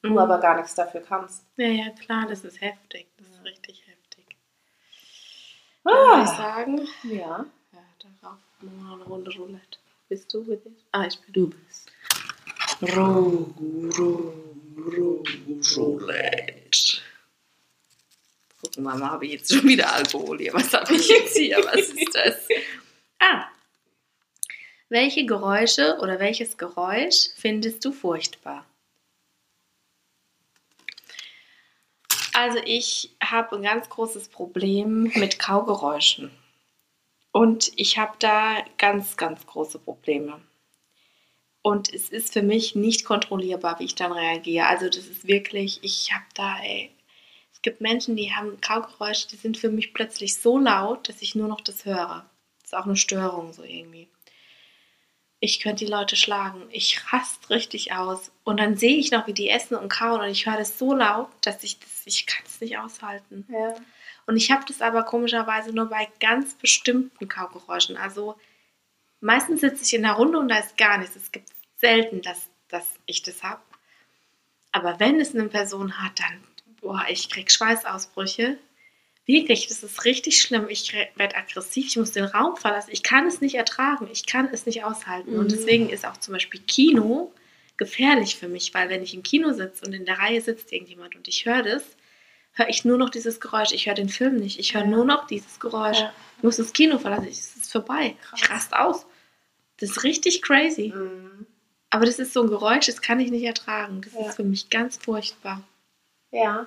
du Mhm. aber gar nichts dafür kannst. Ja, ja, klar, das ist heftig. Das ist richtig heftig. Dann würde ich Ah, sagen, ja. ja, darauf machen wir eine Runde Roulette. Bist du with it? Ah, ich bin du bist. Ro, ro, ro, Roulette. Gucken wir mal, habe ich jetzt schon wieder Alkohol hier? Was habe ich jetzt hier? Was ist das? Ah. Welche Geräusche oder welches Geräusch findest du furchtbar? Also ich habe ein ganz großes Problem mit Kaugeräuschen. Und ich habe da ganz, ganz große Probleme. Und es ist für mich nicht kontrollierbar, wie ich dann reagiere. Also das ist wirklich, ich habe da, ey, es gibt Menschen, die haben Kaugeräusche, die sind für mich plötzlich so laut, dass ich nur noch das höre. Das ist auch eine Störung so irgendwie. Ich könnte die Leute schlagen. Ich rast richtig aus. Und dann sehe ich noch, wie die essen und kauen und ich höre das so laut, dass ich das, ich kann es nicht aushalten. ja. Und ich habe das aber komischerweise nur bei ganz bestimmten Kaugeräuschen. Also meistens sitze ich in der Runde und da ist gar nichts. Es gibt selten, dass, dass ich das habe. Aber wenn es eine Person hat, dann, boah, ich krieg Schweißausbrüche. Wirklich, das ist richtig schlimm. Ich werde aggressiv, ich muss den Raum verlassen. Ich kann es nicht ertragen, ich kann es nicht aushalten. Und Mhm. deswegen ist auch zum Beispiel Kino gefährlich für mich, weil wenn ich im Kino sitze und in der Reihe sitzt irgendjemand und ich höre das, höre ich nur noch dieses Geräusch. Ich höre den Film nicht. Ich höre Ja. nur noch dieses Geräusch. Ja. Ich muss das Kino verlassen. Es ist vorbei. Krass. Ich rast aus. Das ist richtig crazy. Mhm. Aber das ist so ein Geräusch, das kann ich nicht ertragen. Das Ja. ist für mich ganz furchtbar. Ja.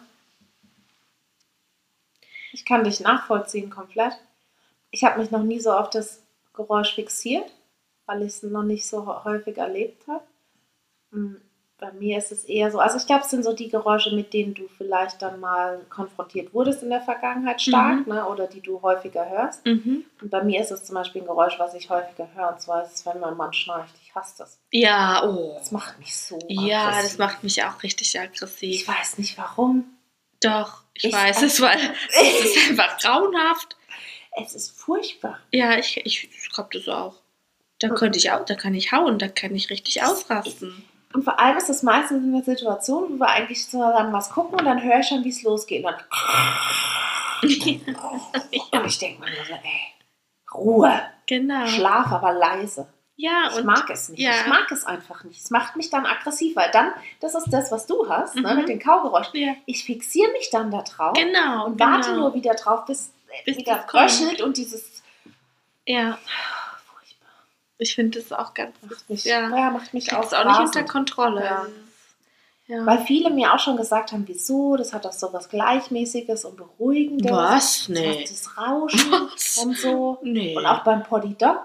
Ich kann dich nachvollziehen komplett. Ich habe mich noch nie so auf das Geräusch fixiert, weil ich es noch nicht so häufig erlebt habe. Bei mir ist es eher so, also ich glaube, es sind so die Geräusche, mit denen du vielleicht dann mal konfrontiert wurdest in der Vergangenheit stark, Mhm. ne, oder die du häufiger hörst. Mhm. Und bei mir ist es zum Beispiel ein Geräusch, was ich häufiger höre, und zwar ist es, wenn mein Mann schnarcht. Ich hasse das. Ja, oh. Das macht mich so Ja, aggressiv. das macht mich auch richtig Ich aggressiv. weiß nicht warum. Doch, ich, Ich weiß es, weil es ist einfach grauenhaft. Es ist furchtbar. Ja, ich, ich, ich glaube das auch. Da könnte ich auch, da kann ich hauen, da kann ich richtig ausrasten. Und vor allem ist es meistens in der Situation, wo wir eigentlich zusammen was gucken und dann höre ich schon, wie es losgeht. Und, und ich denke mir so, ey, Ruhe, genau. schlaf aber leise. Ja, Ich und mag es nicht. ja. Ich mag es einfach nicht. Es macht mich dann aggressiv, weil dann, das ist das, was du hast, ne, Mhm. mit den Kaugeräuschen. ja, Ich fixiere mich dann da drauf genau. und genau. warte nur wieder drauf, bis, Bis wieder das röchelt und dieses. Ja. Ich finde das auch ganz. Macht mich, Ja. ja. macht mich Ich auch es auch nicht unter Kontrolle. Ja. Ja. Weil viele mir auch schon gesagt haben, wieso, das hat doch so was Gleichmäßiges und Beruhigendes. Was? Das Nee. macht Das Rauschen Was? und so. Nee. Und auch beim Poddy Dog,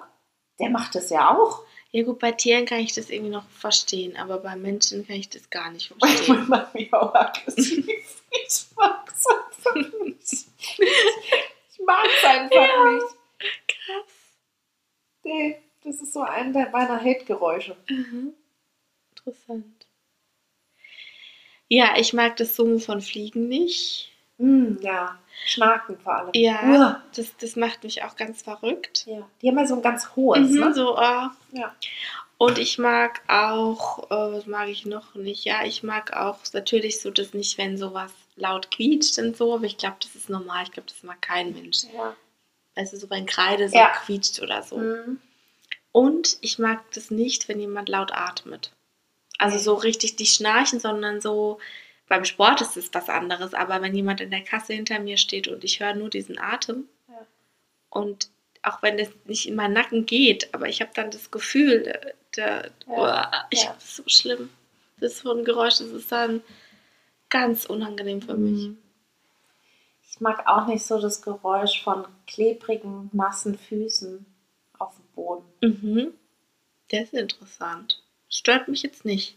der macht das ja auch. Ja gut, bei Tieren kann ich das irgendwie noch verstehen, aber bei Menschen kann ich das gar nicht verstehen. Mich auch aggressiv. Ich mag es einfach nicht. Ich mag es einfach nicht. Krass. Nee, das ist so ein meiner Hate-Geräusche. Mhm. Interessant. Ja, ich mag das Summen von Fliegen nicht. Mm, ja, Schnaken vor allem. Ja, Uah. das, das macht mich auch ganz verrückt. ja. Die haben ja so ein ganz hohes, Mhm, ne? so, äh, Ja. Und ich mag auch, äh, was mag ich noch nicht? Ja, ich mag auch natürlich so das nicht, wenn sowas laut quietscht und so, aber ich glaube, das ist normal. Ich glaube, das mag kein Mensch. ja. Also so wenn Kreide so Ja. quietscht oder so. Mm. Und ich mag das nicht, wenn jemand laut atmet. Also so richtig die schnarchen, sondern so, beim Sport ist es was anderes, aber wenn jemand in der Kasse hinter mir steht und ich höre nur diesen Atem Ja. und auch wenn es nicht in meinen Nacken geht, aber ich habe dann das Gefühl, der, der, Ja. ich Ja. habe es so schlimm. Das ist so ein Geräusch, das ist dann ganz unangenehm für mich. Mhm. Ich mag auch nicht so das Geräusch von klebrigen, nassen Füßen Boden. Mhm. Der ist interessant. Stört mich jetzt nicht.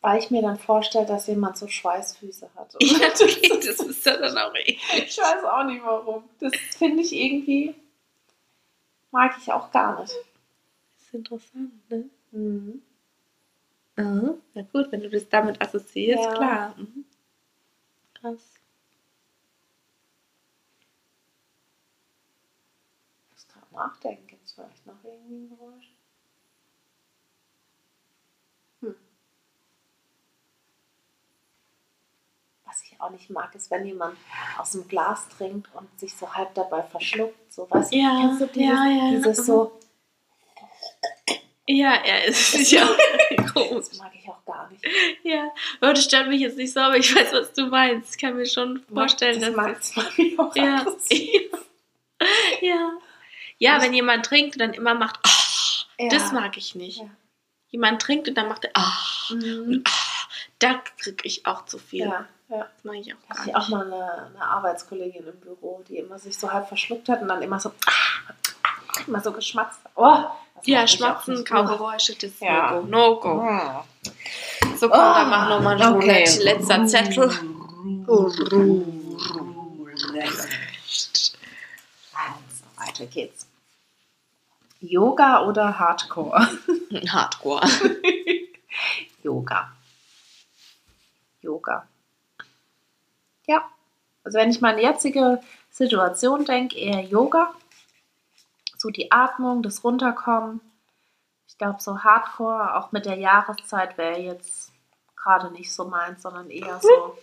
Weil ich mir dann vorstelle, dass jemand so Schweißfüße hat. Ja, okay, das ist ja dann auch eklig. Ich weiß auch nicht warum. Das finde ich irgendwie, mag ich auch gar nicht. Das ist interessant, ne? Mhm. Mhm. Na gut, wenn du das damit assoziierst, Ja. klar. Mhm. Krass. Ich muss gerade nachdenken. Gibt es vielleicht noch irgendwie ein Geräusch? Hm. Was ich auch nicht mag, ist, wenn jemand aus dem Glas trinkt und sich so halb dabei verschluckt. So, weißt Ja, kennst du dieses, ja, ja. dieses so, Ja, er ist ja das groß. mag ich auch gar nicht. Ja, das stört mich jetzt nicht so, aber ich weiß, was du meinst. Ich kann mir schon vorstellen, das dass mag, das mag ich auch Ja. aggressiv. ja. Ja, wenn jemand trinkt und dann immer macht, ah, Ja. das mag ich nicht. Ja. Jemand trinkt und dann macht er, ah, Mhm. da krieg ich auch zu viel. Ja, ja. Das mag ich auch gar ich nicht. auch mal eine, eine Arbeitskollegin im Büro, die immer sich so halb verschluckt hat und dann immer so, ah, immer so geschmatzt. Oh, das Ja, Schmatzen. Kaugeräusche, das ist Ja. No-Go. No-Go. Oh. So, komm, dann mach nochmal ein Okay. Roulette. Letzter Zettel. Also, weiter geht's. Yoga oder Hardcore? Hardcore. Yoga. Yoga. Ja, also wenn ich meine jetzige Situation denke, eher Yoga. So die Atmung, das Runterkommen. Ich glaube, so Hardcore, auch mit der Jahreszeit, wäre jetzt gerade nicht so meins, sondern eher so,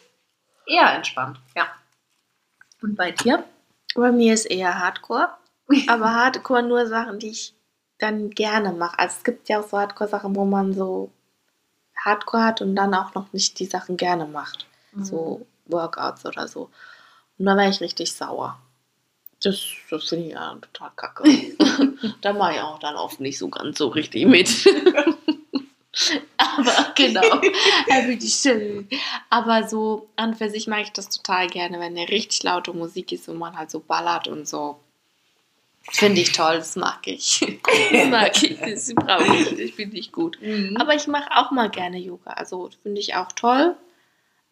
eher entspannt. Ja. Und bei dir? Bei mir ist eher Hardcore. Aber Hardcore nur Sachen, die ich dann gerne mache. Also es gibt ja auch so Hardcore-Sachen, wo man so Hardcore hat und dann auch noch nicht die Sachen gerne macht. So Workouts oder so. Und dann wäre ich richtig sauer. Das, das finde ich ja total kacke. da mache ich auch dann oft nicht so ganz so richtig mit. Aber genau, schön. Aber so an für sich mag ich das total gerne, wenn eine richtig laute Musik ist und man halt so ballert und so. Finde ich toll, das mag ich. Das mag ich, das brauche ich, das finde ich gut. Mhm. Aber ich mache auch mal gerne Yoga. Also finde ich auch toll.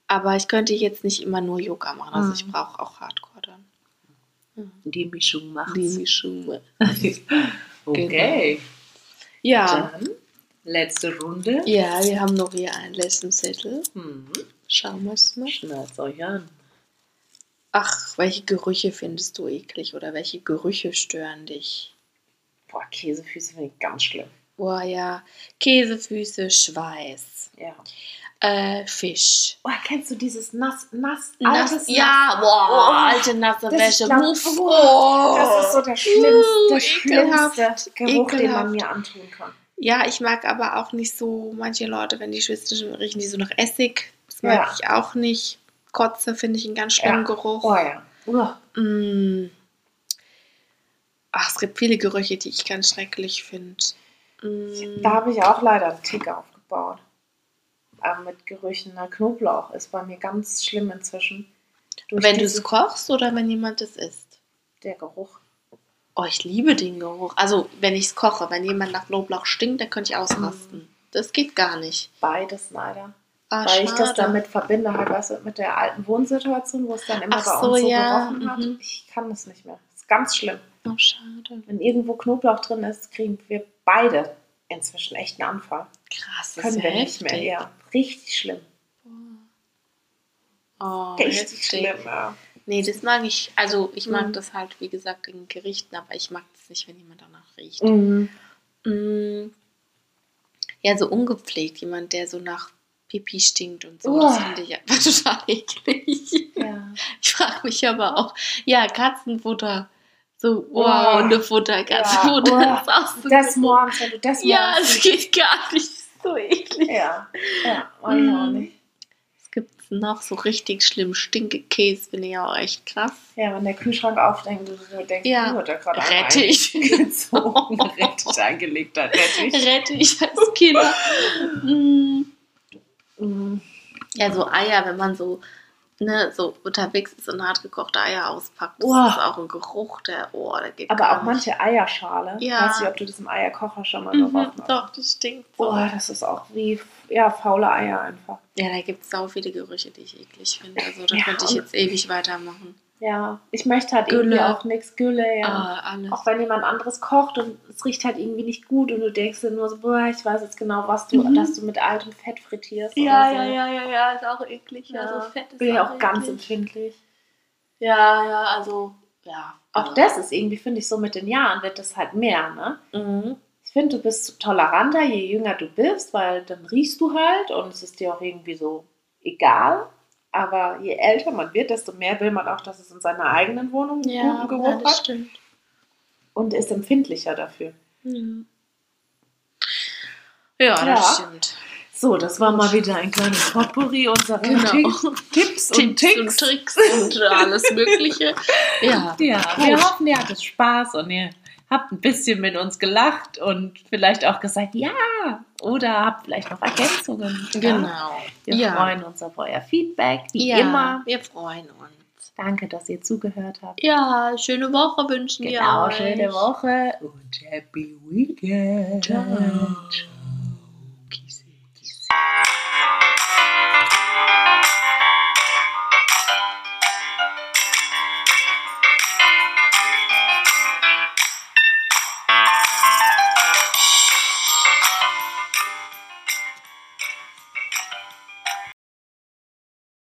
Aber ich könnte jetzt nicht immer nur Yoga machen. Also ich Mhm. brauche auch Hardcore dann. die Mischung macht's. Die Mischung. okay. Ja. Dann letzte Runde. Ja, wir haben noch hier einen letzten Zettel. Mhm. Schauen wir es mal. Schnallt euch an. Ach, welche Gerüche findest du eklig oder welche Gerüche stören dich? Boah, Käsefüße finde ich ganz schlimm. Boah, ja. Käsefüße, Schweiß, Ja. äh, Fisch. Oh, kennst du dieses nass, nass, Nass, altes ja, boah, Oh, alte nasse Wäsche. glaub- Muff. oh, Das ist so der schlimmste, Uh, schlimmste Geruch, den ekelhaft. man mir antun kann. Ja, ich mag aber auch nicht so, manche Leute, wenn die schwitzen, riechen die so nach Essig. Das mag Ja. ich auch nicht. Kotze finde ich einen ganz schlimmen Ja. Geruch. Oh ja. Mm. Ach, es gibt viele Gerüche, die ich ganz schrecklich finde. Mm. Da habe ich auch leider einen Tick aufgebaut. Ähm, mit Gerüchen. Na, Knoblauch ist bei mir ganz schlimm inzwischen. Durch Wenn du es kochst oder wenn jemand es isst? Der Geruch. Oh, ich liebe den Geruch. Also, wenn ich es koche, wenn jemand nach Knoblauch stinkt, dann könnte ich ausrasten. Das geht gar nicht. Beides leider. Ah, Weil ich das schade. damit verbinde, halt, weißt du, mit der alten Wohnsituation, wo es dann immer Ach bei so, uns so ja, gerochen hat. mhm. Ich kann das nicht mehr. Das ist ganz schlimm. Oh, schade. Wenn irgendwo Knoblauch drin ist, kriegen wir beide inzwischen echt einen Anfall. Krass, das Können wir ja nicht mehr. heftig. Ja, richtig schlimm. Oh, Richtig heftig. schlimm, ja. Nee, das mag ich. Also, ich mag Mhm. das halt, wie gesagt, in Gerichten, aber ich mag das nicht, wenn jemand danach riecht. Mhm. Mm. Ja, so ungepflegt. Jemand, der so nach Pipi stinkt und so. Das Uah. finde ich einfach total eklig. Ja. Ich frage mich aber auch, ja, Katzenfutter. So, wow, Uah. Hundefutter, Katzenfutter. Uah. ist auch so Das morgens, wenn du das Ja, morgens es geht gar nicht. So eklig. Ja, ja, auch Mhm. nicht. Es gibt noch so richtig schlimm Stinkekäse, finde ich auch echt krass. Ja, wenn der Kühlschrank aufdenkt, du denkst, Ja. du hat da gerade Rettich. gezogen, Rettich angelegt hat, Rettich. Rettich als Killer. Mm. Mhm. Ja, so Eier, wenn man so, ne, so unterwegs ist und hart gekochte Eier auspackt, das Uah. ist auch ein Geruch, der, oh, der geht Aber auch nicht. manche Eierschale. Ja. Weiß nicht, ob du das im Eierkocher schon mal Mhm, gerochen hast. doch, das stinkt so. Boah, das ist auch wie ja, faule Eier einfach. Ja, da gibt es sau viele Gerüche, die ich eklig finde. Also da Ja, könnte ich jetzt ewig weitermachen. Ja, ich möchte halt Gülle. irgendwie auch nichts Gülle, ja. Ah, alles. Auch wenn jemand anderes kocht und es riecht halt irgendwie nicht gut und du denkst dir nur so, boah, ich weiß jetzt genau, was du, Mhm. dass du mit altem Fett frittierst. ja, so. ja, ja, ja, ja, ist auch eklig. Ja, Ja, so fett ist Bin ja auch ganz eklig. empfindlich. Ja, ja, also, ja. Auch das ist irgendwie, finde ich, so mit den Jahren wird das halt mehr, ne? Mhm. Ich finde, du bist toleranter, je jünger du bist, weil dann riechst du halt und es ist dir auch irgendwie so egal. Aber je älter man wird, desto mehr will man auch, dass es in seiner eigenen Wohnung einen Ja, guten Geruch ja, das hat stimmt. und ist empfindlicher dafür. Ja, ja das Ja. stimmt. So, das war mal wieder ein kleines Potpourri unserer Genau. Tipps, Tipps und Tipps Tricks. und Tricks und alles Mögliche. Ja, Ja, wir hoffen, ihr hattet Spaß und ihr habt ein bisschen mit uns gelacht und vielleicht auch gesagt, ja, oder habt vielleicht noch Ergänzungen. Genau. Ja. Wir ja. freuen uns auf euer Feedback, wie ja, immer. Wir freuen uns. Danke, dass ihr zugehört habt. Ja, schöne Woche wünschen genau, wir euch. Genau, schöne Woche und happy weekend. Ciao. Ciao. Kissy, kissy.